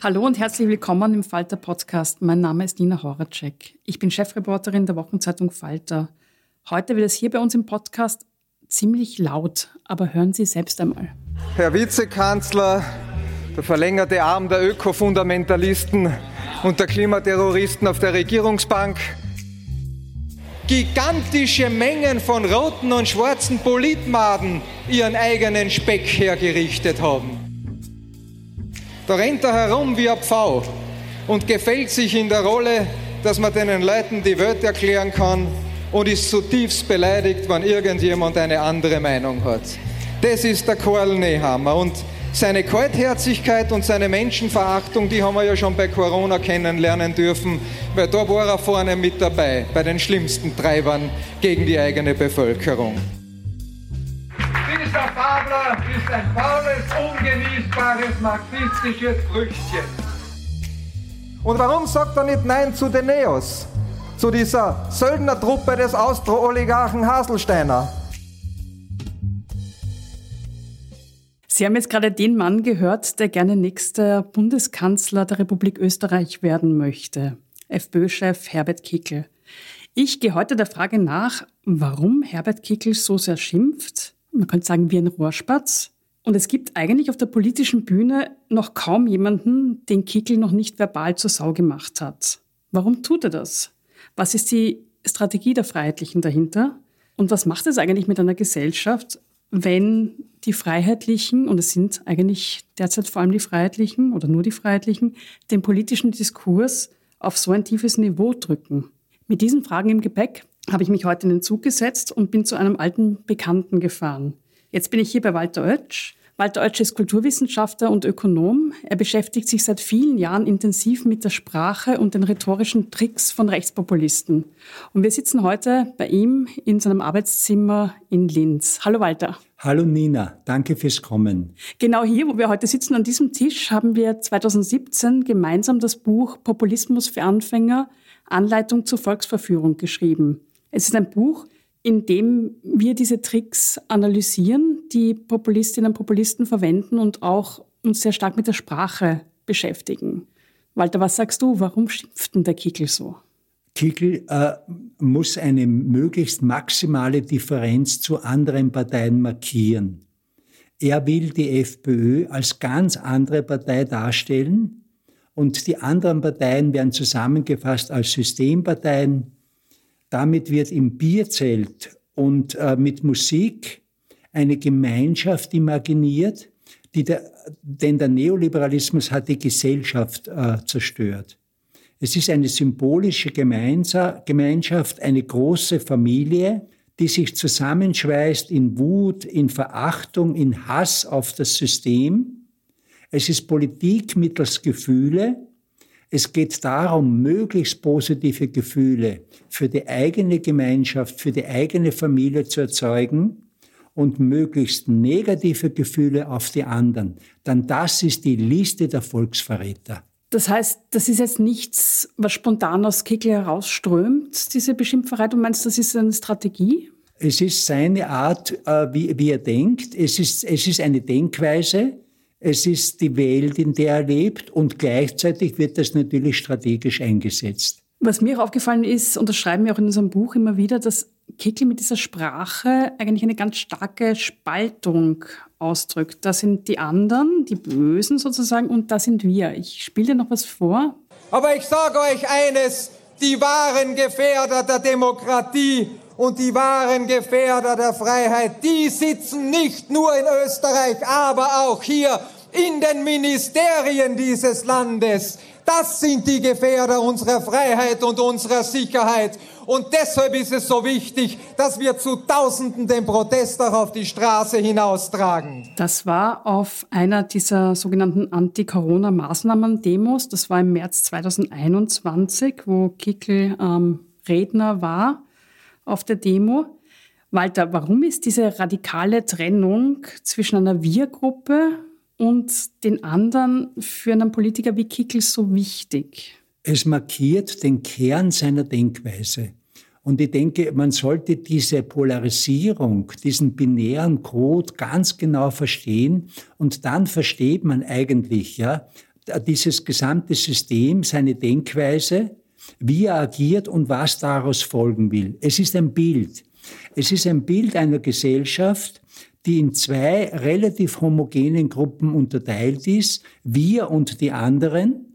Hallo und herzlich willkommen im Falter Podcast. Mein Name ist Nina Horacek. Ich bin Chefreporterin der Wochenzeitung Falter. Heute wird es hier bei uns im Podcast ziemlich laut, aber hören Sie selbst einmal. Herr Vizekanzler, der verlängerte Arm der Ökofundamentalisten und der Klimaterroristen auf der Regierungsbank, gigantische Mengen von roten und schwarzen Politmaden ihren eigenen Speck hergerichtet haben. Da rennt er herum wie ein Pfau und gefällt sich in der Rolle, dass man den Leuten die Welt erklären kann und ist zutiefst beleidigt, wenn irgendjemand eine andere Meinung hat. Das ist der Karl Nehammer und seine Kaltherzigkeit und seine Menschenverachtung, die haben wir ja schon bei Corona kennenlernen dürfen, weil da war er vorne mit dabei, bei den schlimmsten Treibern gegen die eigene Bevölkerung. Dieser Fabler ist ein faules, ungenießbares marxistisches Früchtchen. Und warum sagt er nicht Nein zu den Neos? Zu dieser Söldnertruppe des Austro-Oligarchen Haselsteiner? Sie haben jetzt gerade den Mann gehört, der gerne nächster Bundeskanzler der Republik Österreich werden möchte. FPÖ-Chef Herbert Kickl. Ich gehe heute der Frage nach, warum Herbert Kickl so sehr schimpft, man könnte sagen, wie ein Rohrspatz. Und es gibt eigentlich auf der politischen Bühne noch kaum jemanden, den Kickel noch nicht verbal zur Sau gemacht hat. Warum tut er das? Was ist die Strategie der Freiheitlichen dahinter? Und was macht es eigentlich mit einer Gesellschaft, wenn die Freiheitlichen, und es sind eigentlich derzeit vor allem die Freiheitlichen oder nur die Freiheitlichen, den politischen Diskurs auf so ein tiefes Niveau drücken? Mit diesen Fragen im Gepäck habe ich mich heute in den Zug gesetzt und bin zu einem alten Bekannten gefahren. Jetzt bin ich hier bei Walter Oetsch. Walter Oetsch ist Kulturwissenschaftler und Ökonom. Er beschäftigt sich seit vielen Jahren intensiv mit der Sprache und den rhetorischen Tricks von Rechtspopulisten. Und wir sitzen heute bei ihm in seinem Arbeitszimmer in Linz. Hallo Walter. Hallo Nina, danke fürs Kommen. Genau hier, wo wir heute sitzen, an diesem Tisch, haben wir 2017 gemeinsam das Buch Populismus für Anfänger, Anleitung zur Volksverführung geschrieben. Es ist ein Buch, in dem wir diese Tricks analysieren, die Populistinnen und Populisten verwenden und auch uns sehr stark mit der Sprache beschäftigen. Walter, was sagst du? Warum schimpft denn der Kickel so? Kickel äh, muss eine möglichst maximale Differenz zu anderen Parteien markieren. Er will die FPÖ als ganz andere Partei darstellen und die anderen Parteien werden zusammengefasst als Systemparteien. Damit wird im Bierzelt und äh, mit Musik eine Gemeinschaft imaginiert, die der, denn der Neoliberalismus hat die Gesellschaft äh, zerstört. Es ist eine symbolische Gemeinschaft, eine große Familie, die sich zusammenschweißt in Wut, in Verachtung, in Hass auf das System. Es ist Politik mittels Gefühle. Es geht darum, möglichst positive Gefühle für die eigene Gemeinschaft, für die eigene Familie zu erzeugen und möglichst negative Gefühle auf die anderen. Dann das ist die Liste der Volksverräter. Das heißt, das ist jetzt nichts, was spontan aus Kickel herausströmt, diese Beschimpferei. Du meinst, das ist eine Strategie? Es ist seine Art, äh, wie, wie er denkt. Es ist, es ist eine Denkweise. Es ist die Welt, in der er lebt. Und gleichzeitig wird das natürlich strategisch eingesetzt. Was mir auch aufgefallen ist, und das schreiben wir auch in unserem Buch immer wieder, dass Kickel mit dieser Sprache eigentlich eine ganz starke Spaltung ausdrückt. Da sind die anderen, die Bösen sozusagen, und da sind wir. Ich spiele dir noch was vor. Aber ich sage euch eines, die wahren Gefährder der Demokratie und die wahren Gefährder der Freiheit, die sitzen nicht nur in Österreich, aber auch hier in den Ministerien dieses Landes. Das sind die Gefährder unserer Freiheit und unserer Sicherheit. Und deshalb ist es so wichtig, dass wir zu Tausenden den Protest auch auf die Straße hinaustragen. Das war auf einer dieser sogenannten Anti-Corona-Maßnahmen-Demos. Das war im März 2021, wo Kickel ähm, Redner war auf der Demo. Walter, warum ist diese radikale Trennung zwischen einer Wir-Gruppe und den anderen für einen Politiker wie Kickel so wichtig? Es markiert den Kern seiner Denkweise. Und ich denke, man sollte diese Polarisierung, diesen binären Code ganz genau verstehen. Und dann versteht man eigentlich, ja, dieses gesamte System, seine Denkweise, wie er agiert und was daraus folgen will. Es ist ein Bild. Es ist ein Bild einer Gesellschaft, die in zwei relativ homogenen Gruppen unterteilt ist, wir und die anderen.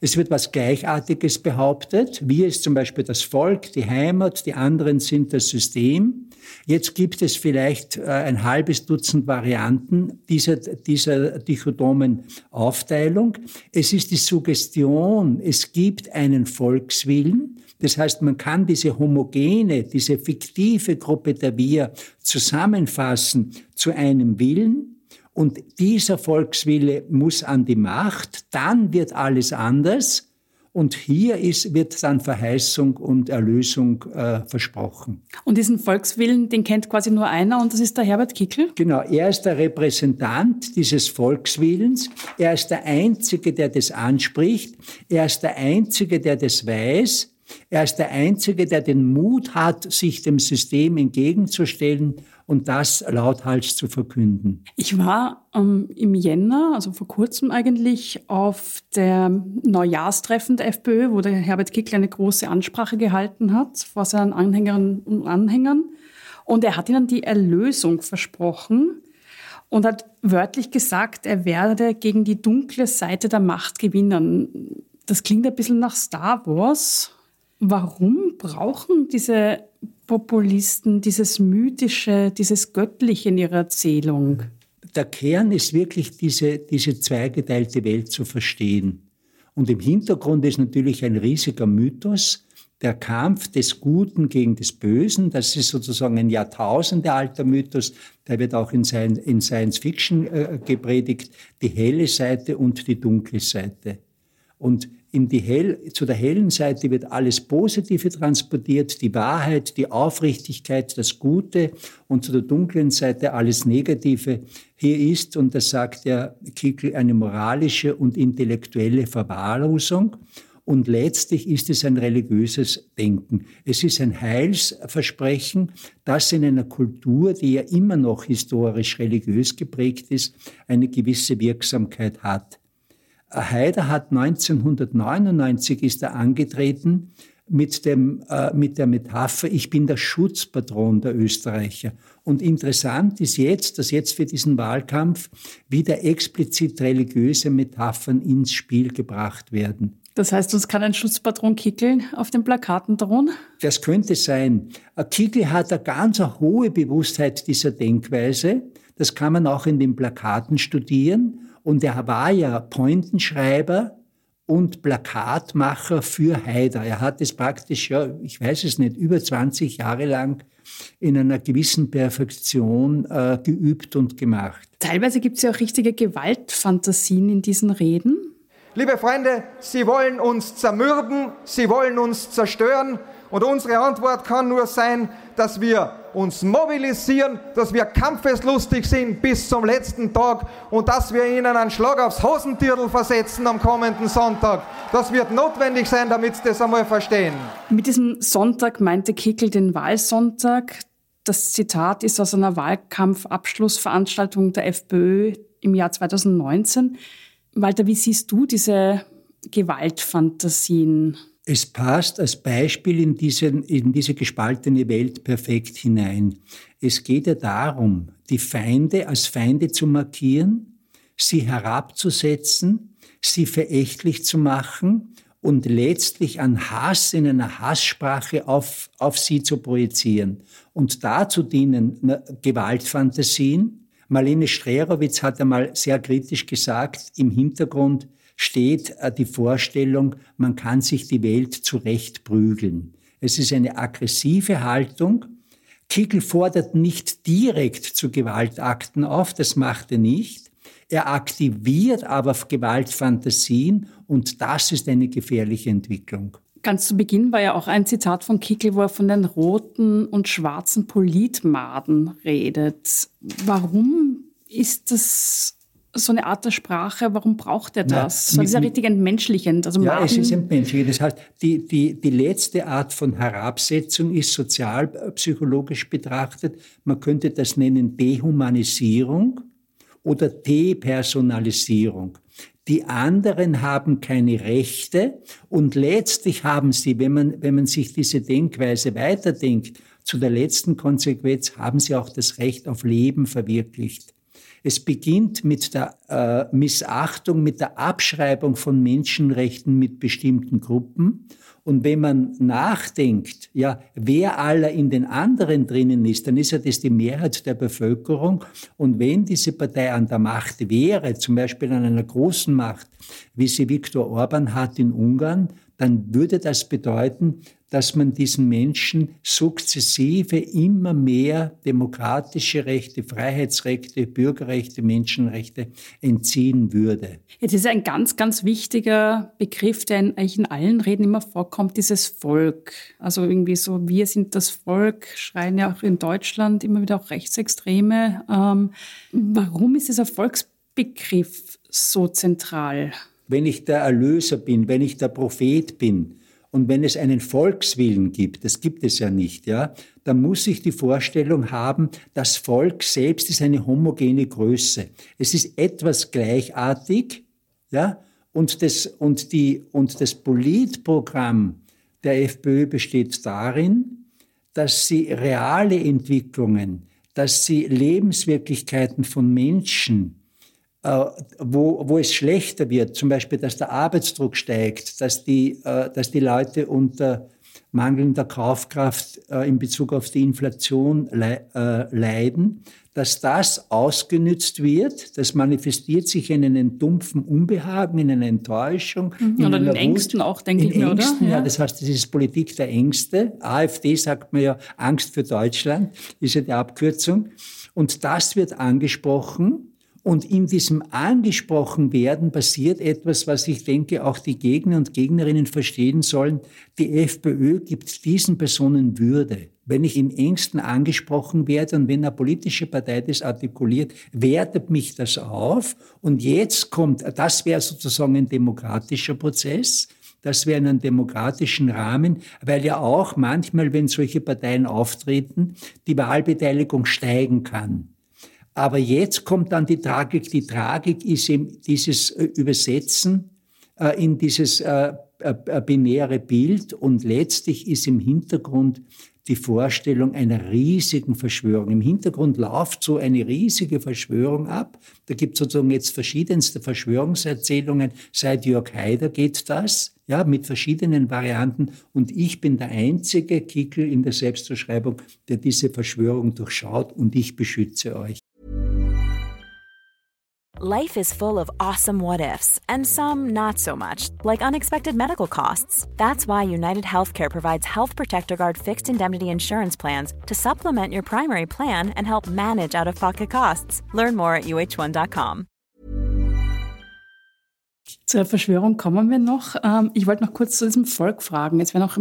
Es wird was Gleichartiges behauptet. Wir ist zum Beispiel das Volk, die Heimat, die anderen sind das System. Jetzt gibt es vielleicht äh, ein halbes Dutzend Varianten dieser, dieser dichotomen Aufteilung. Es ist die Suggestion, es gibt einen Volkswillen. Das heißt, man kann diese homogene, diese fiktive Gruppe der Wir zusammenfassen zu einem Willen. Und dieser Volkswille muss an die Macht, dann wird alles anders. Und hier ist, wird dann Verheißung und Erlösung äh, versprochen. Und diesen Volkswillen, den kennt quasi nur einer und das ist der Herbert Kickl? Genau, er ist der Repräsentant dieses Volkswillens. Er ist der Einzige, der das anspricht. Er ist der Einzige, der das weiß. Er ist der Einzige, der den Mut hat, sich dem System entgegenzustellen und das lauthals zu verkünden. Ich war ähm, im Jänner, also vor kurzem eigentlich, auf der Neujahrstreffen der FPÖ, wo der Herbert Kickl eine große Ansprache gehalten hat vor seinen Anhängerinnen und Anhängern. Und er hat ihnen die Erlösung versprochen und hat wörtlich gesagt, er werde gegen die dunkle Seite der Macht gewinnen. Das klingt ein bisschen nach Star Wars. Warum brauchen diese Populisten dieses Mythische, dieses Göttliche in ihrer Erzählung? Der Kern ist wirklich diese, diese zweigeteilte Welt zu verstehen. Und im Hintergrund ist natürlich ein riesiger Mythos, der Kampf des Guten gegen des Bösen. Das ist sozusagen ein jahrtausendealter Mythos. Der wird auch in, Science Fiction äh, gepredigt. Die helle Seite und die dunkle Seite. Und in die hell, zu der hellen Seite wird alles Positive transportiert, die Wahrheit, die Aufrichtigkeit, das Gute und zu der dunklen Seite alles Negative. Hier ist, und das sagt der Kickel, eine moralische und intellektuelle Verwahrlosung. Und letztlich ist es ein religiöses Denken. Es ist ein Heilsversprechen, das in einer Kultur, die ja immer noch historisch religiös geprägt ist, eine gewisse Wirksamkeit hat. Haider hat 1999 ist er angetreten mit, dem, äh, mit der Metapher, ich bin der Schutzpatron der Österreicher. Und interessant ist jetzt, dass jetzt für diesen Wahlkampf wieder explizit religiöse Metaphern ins Spiel gebracht werden. Das heißt, uns kann ein Schutzpatron Kickel auf den Plakaten drohen? Das könnte sein. Kickel hat eine ganz hohe Bewusstheit dieser Denkweise. Das kann man auch in den Plakaten studieren. Und er war ja Pointenschreiber und Plakatmacher für Haider. Er hat es praktisch, ja, ich weiß es nicht, über 20 Jahre lang in einer gewissen Perfektion äh, geübt und gemacht. Teilweise gibt es ja auch richtige Gewaltfantasien in diesen Reden. Liebe Freunde, Sie wollen uns zermürben, Sie wollen uns zerstören und unsere Antwort kann nur sein, dass wir uns mobilisieren, dass wir kampfeslustig sind bis zum letzten Tag und dass wir ihnen einen Schlag aufs Hosentiertel versetzen am kommenden Sonntag. Das wird notwendig sein, damit sie das einmal verstehen. Mit diesem Sonntag meinte Kickel den Wahlsonntag. Das Zitat ist aus einer Wahlkampfabschlussveranstaltung der FPÖ im Jahr 2019. Walter, wie siehst du diese Gewaltfantasien? Es passt als Beispiel in, diesen, in diese gespaltene Welt perfekt hinein. Es geht ja darum, die Feinde als Feinde zu markieren, sie herabzusetzen, sie verächtlich zu machen und letztlich an Hass in einer Hasssprache auf, auf sie zu projizieren. Und dazu dienen Gewaltfantasien. Marlene Strerowitz hat einmal sehr kritisch gesagt, im Hintergrund steht äh, die Vorstellung, man kann sich die Welt zurechtprügeln. Es ist eine aggressive Haltung. Kickel fordert nicht direkt zu Gewaltakten auf, das macht er nicht. Er aktiviert aber Gewaltfantasien und das ist eine gefährliche Entwicklung. Ganz zu Beginn war ja auch ein Zitat von Kickel, wo er von den roten und schwarzen Politmaden redet. Warum ist das so eine Art der Sprache, warum braucht er das? Na, das ist ja richtig entmenschlichend. Also ja, es ist entmenschlichend. Das heißt, die, die, die letzte Art von Herabsetzung ist sozialpsychologisch betrachtet, man könnte das nennen Dehumanisierung oder Depersonalisierung. Die anderen haben keine Rechte und letztlich haben sie, wenn man, wenn man sich diese Denkweise weiterdenkt, zu der letzten Konsequenz haben sie auch das Recht auf Leben verwirklicht. Es beginnt mit der äh, Missachtung, mit der Abschreibung von Menschenrechten mit bestimmten Gruppen. Und wenn man nachdenkt, ja, wer aller in den anderen drinnen ist, dann ist ja das die Mehrheit der Bevölkerung. Und wenn diese Partei an der Macht wäre, zum Beispiel an einer großen Macht, wie sie Viktor Orban hat in Ungarn, dann würde das bedeuten, dass man diesen Menschen sukzessive immer mehr demokratische Rechte, Freiheitsrechte, Bürgerrechte, Menschenrechte entziehen würde. Jetzt ist ein ganz, ganz wichtiger Begriff, der eigentlich in allen Reden immer vorkommt, dieses Volk. Also irgendwie so, wir sind das Volk, schreien ja auch in Deutschland immer wieder auch Rechtsextreme. Ähm, warum ist dieser Volksbegriff so zentral? Wenn ich der Erlöser bin, wenn ich der Prophet bin, und wenn es einen Volkswillen gibt, das gibt es ja nicht, ja, dann muss ich die Vorstellung haben, das Volk selbst ist eine homogene Größe. Es ist etwas gleichartig, ja, und das, und die, und das Politprogramm der FPÖ besteht darin, dass sie reale Entwicklungen, dass sie Lebenswirklichkeiten von Menschen wo, wo es schlechter wird, zum Beispiel, dass der Arbeitsdruck steigt, dass die, äh, dass die Leute unter mangelnder Kaufkraft äh, in Bezug auf die Inflation leiden, dass das ausgenützt wird, das manifestiert sich in einem dumpfen Unbehagen, in einer Enttäuschung. Mhm. Oder in den Ängsten auch, denke ich mir, Ängsten, oder? Ja. ja, das heißt, das ist Politik der Ängste. AfD sagt man ja Angst für Deutschland, ist ja die Abkürzung. Und das wird angesprochen und in diesem angesprochen werden passiert etwas, was ich denke, auch die Gegner und Gegnerinnen verstehen sollen. Die FPÖ gibt diesen Personen Würde. Wenn ich in Ängsten angesprochen werde und wenn eine politische Partei das artikuliert, wertet mich das auf. Und jetzt kommt, das wäre sozusagen ein demokratischer Prozess. Das wäre in einem demokratischen Rahmen, weil ja auch manchmal, wenn solche Parteien auftreten, die Wahlbeteiligung steigen kann. Aber jetzt kommt dann die Tragik. Die Tragik ist eben dieses äh, Übersetzen äh, in dieses äh, binäre Bild und letztlich ist im Hintergrund die Vorstellung einer riesigen Verschwörung. Im Hintergrund läuft so eine riesige Verschwörung ab. Da gibt es sozusagen jetzt verschiedenste Verschwörungserzählungen. Seit Jörg Haider geht das, ja, mit verschiedenen Varianten. Und ich bin der einzige Kickel in der Selbstverschreibung, der diese Verschwörung durchschaut und ich beschütze euch. Life is full of awesome what ifs and some not so much, like unexpected medical costs. That's why United Healthcare provides Health Protector Guard fixed indemnity insurance plans to supplement your primary plan and help manage out of pocket costs. Learn more at uh1.com. Zur Verschwörung kommen wir noch. Ähm, ich wollte noch kurz zu diesem Volk fragen. Jetzt wäre noch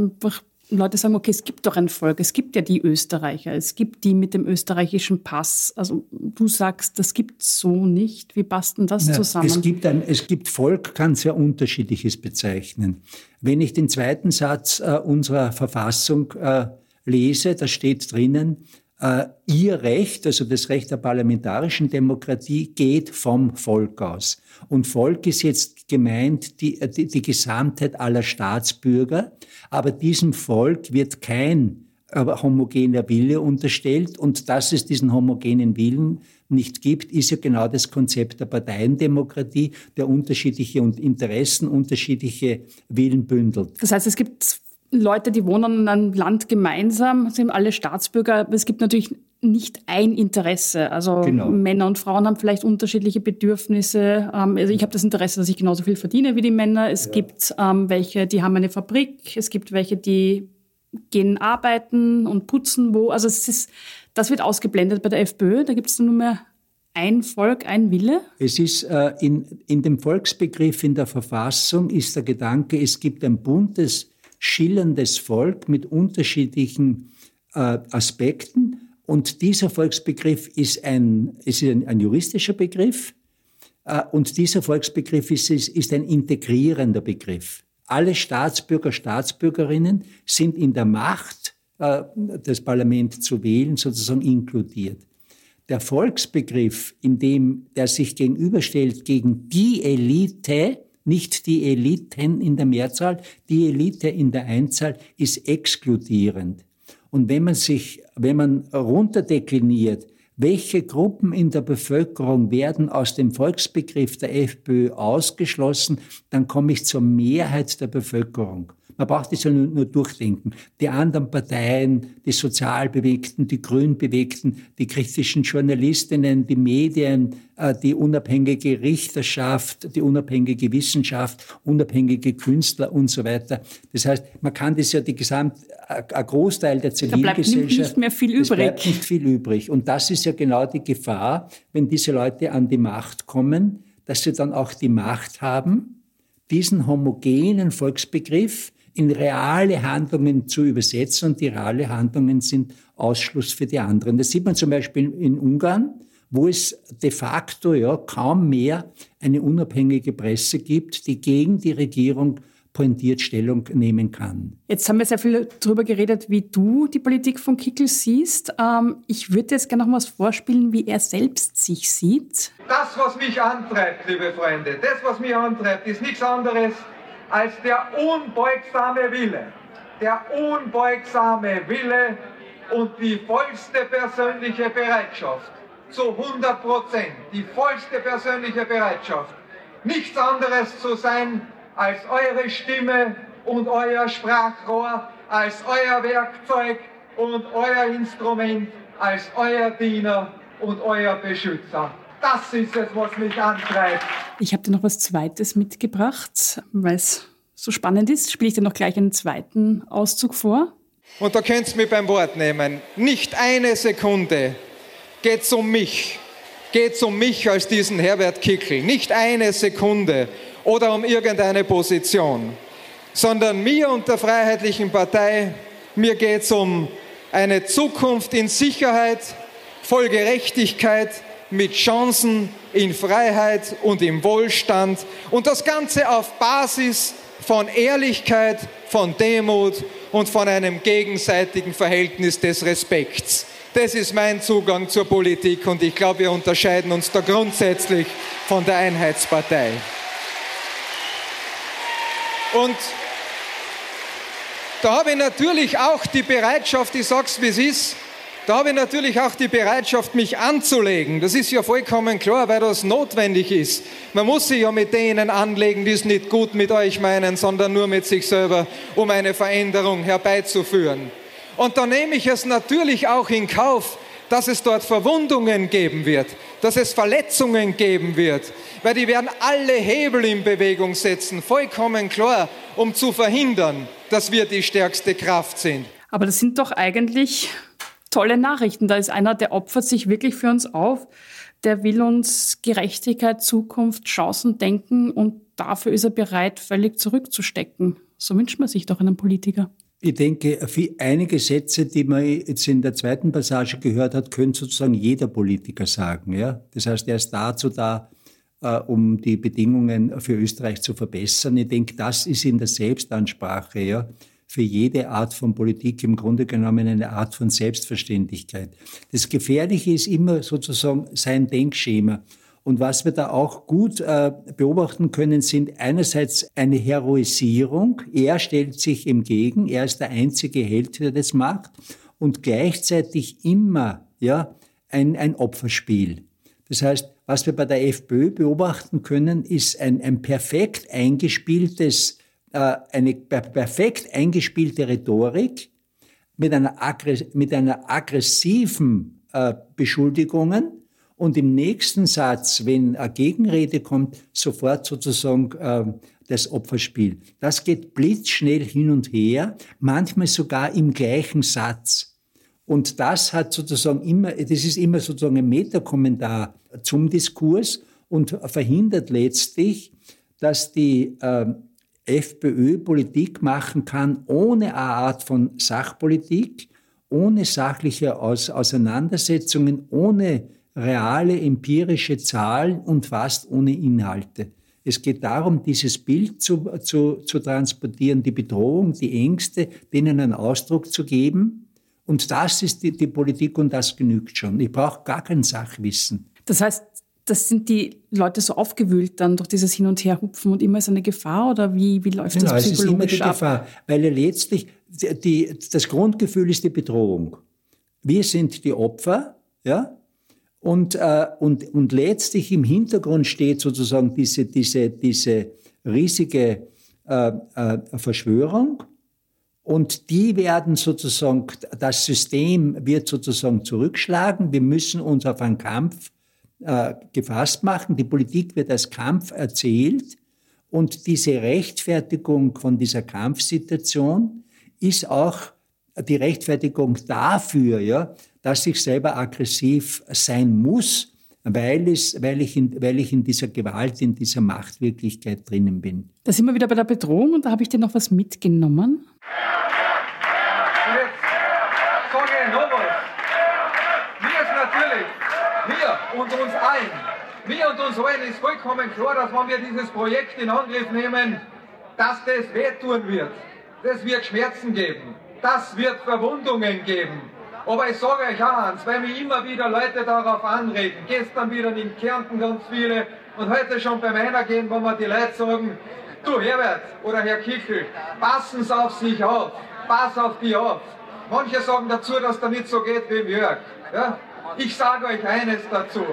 Leute sagen, okay, es gibt doch ein Volk, es gibt ja die Österreicher, es gibt die mit dem österreichischen Pass. Also du sagst, das gibt es so nicht. Wie passt denn das ja, zusammen? Es gibt, ein, es gibt Volk, kann sehr unterschiedliches bezeichnen. Wenn ich den zweiten Satz äh, unserer Verfassung äh, lese, da steht drinnen, ihr Recht, also das Recht der parlamentarischen Demokratie, geht vom Volk aus. Und Volk ist jetzt gemeint die, die, die Gesamtheit aller Staatsbürger, aber diesem Volk wird kein homogener Wille unterstellt. Und dass es diesen homogenen Willen nicht gibt, ist ja genau das Konzept der Parteiendemokratie, der unterschiedliche Interessen, unterschiedliche Willen bündelt. Das heißt, es gibt Leute, die wohnen in einem Land gemeinsam, sind alle Staatsbürger, aber es gibt natürlich nicht ein Interesse. Also genau. Männer und Frauen haben vielleicht unterschiedliche Bedürfnisse. Ähm, also ich habe das Interesse, dass ich genauso viel verdiene wie die Männer. Es ja. gibt ähm, welche, die haben eine Fabrik. Es gibt welche, die gehen arbeiten und putzen wo. Also es ist, das wird ausgeblendet bei der FPÖ. Da gibt es nur mehr ein Volk, ein Wille? Es ist äh, in, in dem Volksbegriff in der Verfassung ist der Gedanke, es gibt ein buntes schillerndes Volk mit unterschiedlichen äh, Aspekten. Und dieser Volksbegriff ist ein, ist ein, ein juristischer Begriff. Äh, und dieser Volksbegriff ist, ist, ist ein integrierender Begriff. Alle Staatsbürger, Staatsbürgerinnen sind in der Macht, äh, das Parlament zu wählen, sozusagen inkludiert. Der Volksbegriff, in dem der sich gegenüberstellt gegen die Elite, nicht die Eliten in der Mehrzahl, die Elite in der Einzahl ist exkludierend. Und wenn man sich, wenn man runterdekliniert, welche Gruppen in der Bevölkerung werden aus dem Volksbegriff der FPÖ ausgeschlossen, dann komme ich zur Mehrheit der Bevölkerung. Man braucht es ja nur, nur, durchdenken. Die anderen Parteien, die Sozialbewegten, die Grünbewegten, die kritischen Journalistinnen, die Medien, äh, die unabhängige Richterschaft, die unabhängige Wissenschaft, unabhängige Künstler und so weiter. Das heißt, man kann das ja die gesamt, äh, ein Großteil der Zivilgesellschaft. Da bleibt nicht mehr viel übrig. Bleibt nicht viel übrig. Und das ist ja genau die Gefahr, wenn diese Leute an die Macht kommen, dass sie dann auch die Macht haben, diesen homogenen Volksbegriff in reale Handlungen zu übersetzen und die reale Handlungen sind Ausschluss für die anderen. Das sieht man zum Beispiel in Ungarn, wo es de facto ja kaum mehr eine unabhängige Presse gibt, die gegen die Regierung pointiert Stellung nehmen kann. Jetzt haben wir sehr viel darüber geredet, wie du die Politik von Kickel siehst. Ähm, ich würde jetzt gerne noch was vorspielen, wie er selbst sich sieht. Das, was mich antreibt, liebe Freunde, das, was mich antreibt, ist nichts anderes als der unbeugsame Wille, der unbeugsame Wille und die vollste persönliche Bereitschaft, zu 100 Prozent, die vollste persönliche Bereitschaft, nichts anderes zu sein als eure Stimme und euer Sprachrohr, als euer Werkzeug und euer Instrument, als euer Diener und euer Beschützer. Das ist es, was mich antreibt. Ich habe dir noch was Zweites mitgebracht, weil es so spannend ist. Spiele ich dir noch gleich einen zweiten Auszug vor. Und da könnt ihr mich beim Wort nehmen. Nicht eine Sekunde geht es um mich. Geht es um mich als diesen Herbert Kickel. Nicht eine Sekunde oder um irgendeine Position. Sondern mir und der Freiheitlichen Partei, mir geht es um eine Zukunft in Sicherheit, voll Gerechtigkeit, mit Chancen in Freiheit und im Wohlstand und das Ganze auf Basis von Ehrlichkeit, von Demut und von einem gegenseitigen Verhältnis des Respekts. Das ist mein Zugang zur Politik und ich glaube, wir unterscheiden uns da grundsätzlich von der Einheitspartei. Und da habe ich natürlich auch die Bereitschaft, ich sag's wie es ist, da habe ich natürlich auch die Bereitschaft, mich anzulegen. Das ist ja vollkommen klar, weil das notwendig ist. Man muss sich ja mit denen anlegen, die es nicht gut mit euch meinen, sondern nur mit sich selber, um eine Veränderung herbeizuführen. Und da nehme ich es natürlich auch in Kauf, dass es dort Verwundungen geben wird, dass es Verletzungen geben wird, weil die werden alle Hebel in Bewegung setzen, vollkommen klar, um zu verhindern, dass wir die stärkste Kraft sind. Aber das sind doch eigentlich tolle Nachrichten. Da ist einer, der opfert sich wirklich für uns auf. Der will uns Gerechtigkeit, Zukunft, Chancen denken und dafür ist er bereit, völlig zurückzustecken. So wünscht man sich doch einen Politiker. Ich denke, einige Sätze, die man jetzt in der zweiten Passage gehört hat, könnte sozusagen jeder Politiker sagen. Ja? Das heißt, er ist dazu da, äh, um die Bedingungen für Österreich zu verbessern. Ich denke, das ist in der Selbstansprache. Ja? Für jede Art von Politik im Grunde genommen eine Art von Selbstverständlichkeit. Das Gefährliche ist immer sozusagen sein Denkschema. Und was wir da auch gut äh, beobachten können, sind einerseits eine Heroisierung. Er stellt sich entgegen, er ist der einzige Held, der das macht. Und gleichzeitig immer ja, ein, ein Opferspiel. Das heißt, was wir bei der FPÖ beobachten können, ist ein, ein perfekt eingespieltes eine perfekt eingespielte Rhetorik mit einer, mit einer aggressiven äh, Beschuldigungen und im nächsten Satz, wenn eine Gegenrede kommt, sofort sozusagen äh, das Opferspiel. Das geht blitzschnell hin und her, manchmal sogar im gleichen Satz. Und das hat sozusagen immer, das ist immer sozusagen ein Metakommentar zum Diskurs und verhindert letztlich, dass die äh, FPÖ Politik machen kann ohne eine Art von Sachpolitik, ohne sachliche Auseinandersetzungen, ohne reale empirische Zahlen und fast ohne Inhalte. Es geht darum, dieses Bild zu, zu, zu transportieren, die Bedrohung, die Ängste, denen einen Ausdruck zu geben. Und das ist die, die Politik und das genügt schon. Ich brauche gar kein Sachwissen. Das heißt, das sind die Leute so aufgewühlt dann durch dieses Hin- und Herhupfen und immer ist eine Gefahr oder wie, wie läuft genau, das psychologisch es ist immer die ab? Gefahr, weil letztlich die, das Grundgefühl ist die Bedrohung. Wir sind die Opfer, ja, und, äh, und, und letztlich im Hintergrund steht sozusagen diese, diese, diese riesige äh, äh, Verschwörung. Und die werden sozusagen, das System wird sozusagen zurückschlagen. Wir müssen uns auf einen Kampf äh, gefasst machen. Die Politik wird als Kampf erzählt und diese Rechtfertigung von dieser Kampfsituation ist auch die Rechtfertigung dafür, ja, dass ich selber aggressiv sein muss, weil, es, weil, ich in, weil ich in dieser Gewalt, in dieser Machtwirklichkeit drinnen bin. Da sind wir wieder bei der Bedrohung und da habe ich dir noch was mitgenommen. und uns allen, mir und uns allen ist vollkommen klar, dass wenn wir dieses Projekt in Angriff nehmen, dass das wehtun wird. Das wird Schmerzen geben. Das wird Verwundungen geben. Aber ich sage euch auch eins, weil mich immer wieder Leute darauf anreden, gestern wieder in Kärnten ganz viele und heute schon beim Einergehen, wo mir die Leute sagen, du Herbert oder Herr Kickel, passen Sie auf sich auf, pass auf die auf. Manche sagen dazu, dass das nicht so geht wie im Jörg. Ja? Ich sage euch eines dazu.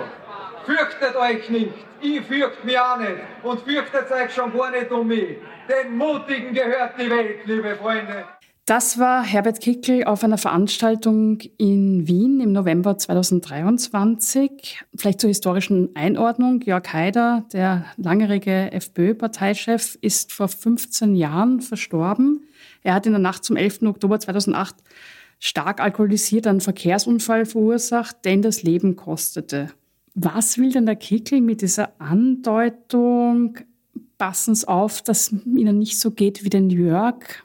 Fürchtet euch nicht, ich fürchte mich auch nicht und fürchtet euch schon gar nicht um mich. Den Mutigen gehört die Welt, liebe Freunde. Das war Herbert Kickel auf einer Veranstaltung in Wien im November 2023. Vielleicht zur historischen Einordnung. Jörg Haider, der langjährige FPÖ-Parteichef, ist vor 15 Jahren verstorben. Er hat in der Nacht zum 11. Oktober 2008 stark alkoholisiert einen Verkehrsunfall verursacht, der ihn das Leben kostete. Was will denn der Kickel mit dieser Andeutung, passen Sie auf, dass Ihnen nicht so geht wie den Jörg,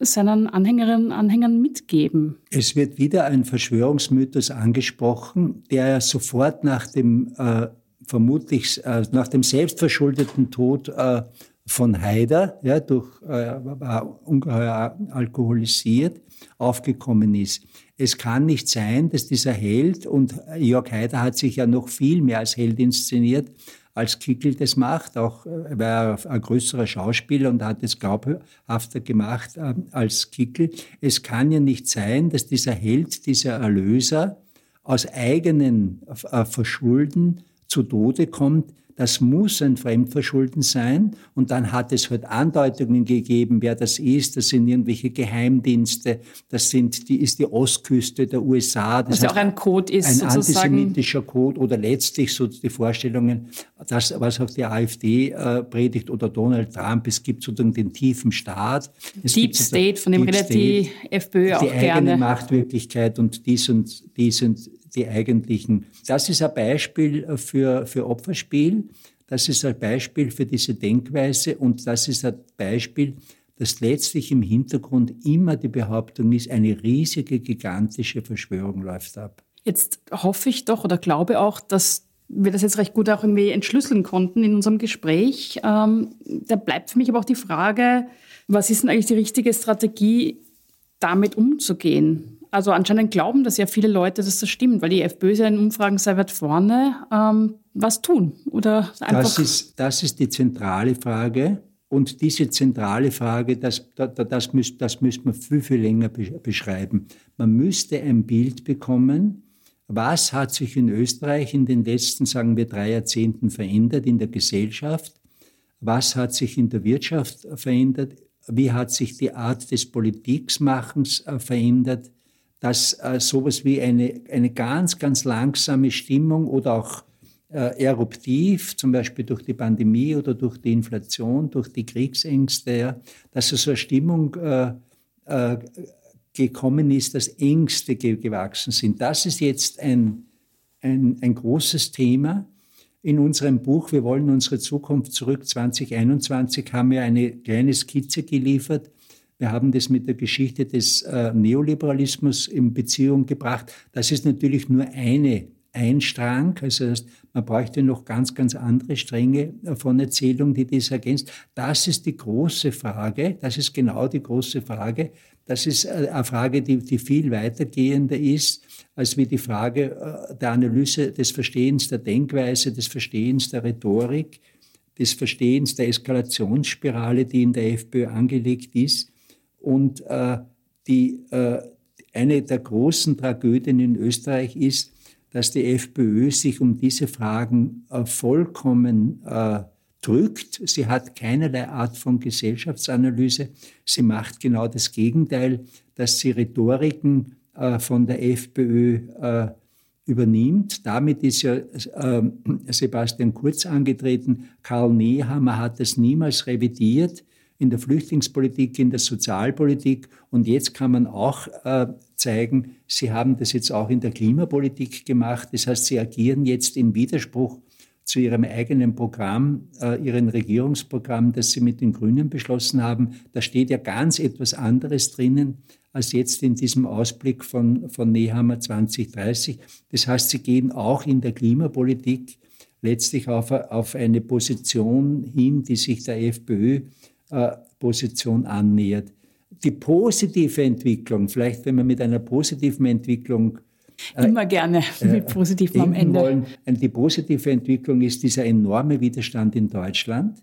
seinen Anhängerinnen und Anhängern mitgeben? Es wird wieder ein Verschwörungsmythos angesprochen, der sofort nach dem äh, vermutlich äh, nach dem selbstverschuldeten Tod äh, von Haider, ja, durch äh, ungeheuer alkoholisiert, aufgekommen ist. Es kann nicht sein, dass dieser Held, und Jörg Haider hat sich ja noch viel mehr als Held inszeniert, als Kickel das macht. Auch er äh, war ein größerer Schauspieler und hat es glaubhafter gemacht äh, als Kickel. Es kann ja nicht sein, dass dieser Held, dieser Erlöser aus eigenen äh, Verschulden zu Tode kommt. Das muss ein Fremdverschulden sein. Und dann hat es halt Andeutungen gegeben, wer das ist. Das sind irgendwelche Geheimdienste. Das sind die, ist die Ostküste der USA. Das ja auch ein Code ist, Ein sozusagen. antisemitischer Code oder letztlich so die Vorstellungen, das, was auch die AfD äh, predigt oder Donald Trump. Es gibt sozusagen den tiefen Staat. Es Deep State, von dem redet die FPÖ auch gerne. Die eigene Machtwirklichkeit und dies und dies und die eigentlichen. Das ist ein Beispiel für, für Opferspiel. Das ist ein Beispiel für diese Denkweise und das ist ein Beispiel, dass letztlich im Hintergrund immer die Behauptung ist, eine riesige, gigantische Verschwörung läuft ab. Jetzt hoffe ich doch oder glaube auch, dass wir das jetzt recht gut auch irgendwie entschlüsseln konnten in unserem Gespräch. Ähm, da bleibt für mich aber auch die Frage, was ist denn eigentlich die richtige Strategie, damit umzugehen? Also anscheinend glauben das ja viele Leute, dass das stimmt, weil die FPÖ ist ja in Umfragen sehr weit vorne. Ähm, was tun? Oder einfach das, ist, das ist die zentrale Frage. Und diese zentrale Frage, das, das, das, müsste, das müsste man viel, viel länger beschreiben. Man müsste ein Bild bekommen, was hat sich in Österreich in den letzten, sagen wir, drei Jahrzehnten verändert in der Gesellschaft? Was hat sich in der Wirtschaft verändert? Wie hat sich die Art des Politikmachens äh, verändert? Dass äh, sowas wie eine, eine ganz, ganz langsame Stimmung oder auch äh, eruptiv, zum Beispiel durch die Pandemie oder durch die Inflation, durch die Kriegsängste, ja, dass so eine Stimmung äh, äh, gekommen ist, dass Ängste ge gewachsen sind. Das ist jetzt ein, ein, ein großes Thema. In unserem Buch Wir wollen unsere Zukunft zurück 2021 haben wir eine kleine Skizze geliefert, wir haben das mit der Geschichte des äh, Neoliberalismus in Beziehung gebracht. Das ist natürlich nur eine ein Strang, also man bräuchte noch ganz, ganz andere Stränge von Erzählung, die das ergänzt. Das ist die große Frage, das ist genau die große Frage. Das ist äh, eine Frage, die, die viel weitergehender ist, als wie die Frage äh, der Analyse des Verstehens der Denkweise, des Verstehens der Rhetorik, des Verstehens der Eskalationsspirale, die in der FPÖ angelegt ist. Und äh, die, äh, eine der großen Tragödien in Österreich ist, dass die FPÖ sich um diese Fragen äh, vollkommen äh, drückt. Sie hat keinerlei Art von Gesellschaftsanalyse. Sie macht genau das Gegenteil, dass sie Rhetoriken äh, von der FPÖ äh, übernimmt. Damit ist ja äh, Sebastian Kurz angetreten. Karl Nehammer hat das niemals revidiert in der Flüchtlingspolitik, in der Sozialpolitik. Und jetzt kann man auch äh, zeigen, sie haben das jetzt auch in der Klimapolitik gemacht. Das heißt, sie agieren jetzt im Widerspruch zu ihrem eigenen Programm, äh, ihrem Regierungsprogramm, das sie mit den Grünen beschlossen haben. Da steht ja ganz etwas anderes drinnen als jetzt in diesem Ausblick von, von Nehammer 2030. Das heißt, sie gehen auch in der Klimapolitik letztlich auf, auf eine Position hin, die sich der FPÖ Position annähert. Die positive Entwicklung, vielleicht wenn wir mit einer positiven Entwicklung äh, Immer gerne mit Positivem am Ende. Wollen. Die positive Entwicklung ist dieser enorme Widerstand in Deutschland,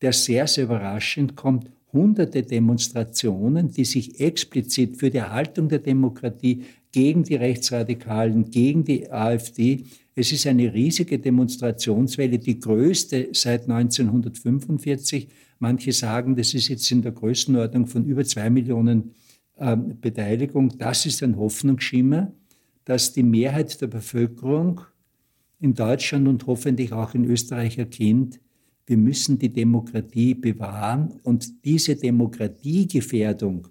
der sehr, sehr überraschend kommt. Hunderte Demonstrationen, die sich explizit für die Erhaltung der Demokratie gegen die Rechtsradikalen, gegen die AfD, es ist eine riesige Demonstrationswelle, die größte seit 1945 Manche sagen, das ist jetzt in der Größenordnung von über zwei Millionen ähm, Beteiligung. Das ist ein Hoffnungsschimmer, dass die Mehrheit der Bevölkerung in Deutschland und hoffentlich auch in Österreich erkennt, wir müssen die Demokratie bewahren und diese Demokratiegefährdung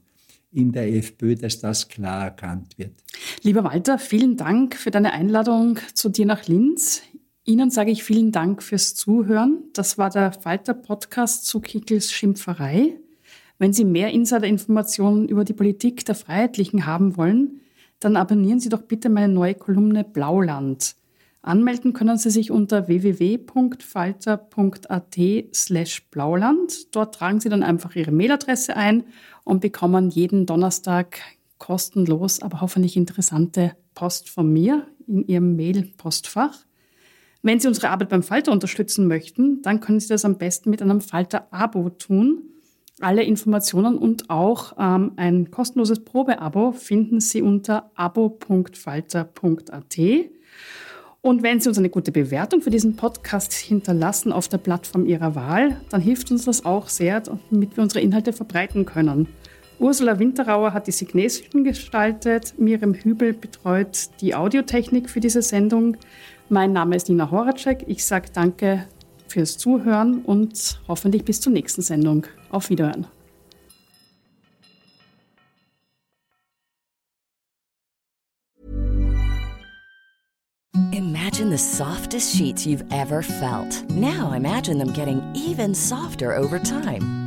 in der FPÖ, dass das klar erkannt wird. Lieber Walter, vielen Dank für deine Einladung zu dir nach Linz. Ihnen sage ich vielen Dank fürs Zuhören. Das war der Falter-Podcast zu Kickels Schimpferei. Wenn Sie mehr Insider-Informationen über die Politik der Freiheitlichen haben wollen, dann abonnieren Sie doch bitte meine neue Kolumne Blauland. Anmelden können Sie sich unter www.falter.at slash blauland. Dort tragen Sie dann einfach Ihre Mailadresse ein und bekommen jeden Donnerstag kostenlos, aber hoffentlich interessante Post von mir in Ihrem Mail-Postfach. Wenn Sie unsere Arbeit beim Falter unterstützen möchten, dann können Sie das am besten mit einem Falter-Abo tun. Alle Informationen und auch ähm, ein kostenloses Probeabo finden Sie unter abo.falter.at. Und wenn Sie uns eine gute Bewertung für diesen Podcast hinterlassen auf der Plattform Ihrer Wahl, dann hilft uns das auch sehr, damit wir unsere Inhalte verbreiten können. Ursula Winterauer hat die Signation gestaltet, Miriam Hübel betreut die Audiotechnik für diese Sendung. Mein Name ist Nina Horacek. Ich sage danke fürs Zuhören und hoffentlich bis zur nächsten Sendung. Auf Wiederhören. Imagine the softest sheets you've ever felt. Now imagine them getting even softer over time.